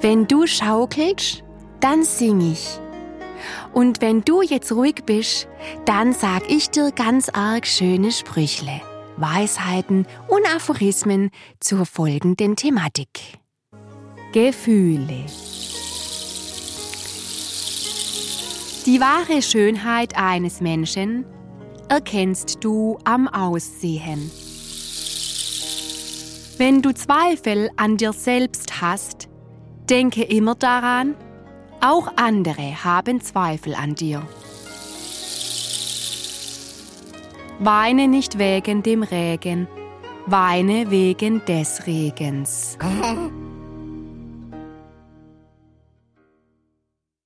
Wenn du schaukelst, dann sing ich. Und wenn du jetzt ruhig bist, dann sag ich dir ganz arg schöne Sprüchle, Weisheiten und Aphorismen zur folgenden Thematik. Gefühle. Die wahre Schönheit eines Menschen erkennst du am Aussehen. Wenn du Zweifel an dir selbst hast, denke immer daran, auch andere haben Zweifel an dir. Weine nicht wegen dem Regen, weine wegen des Regens.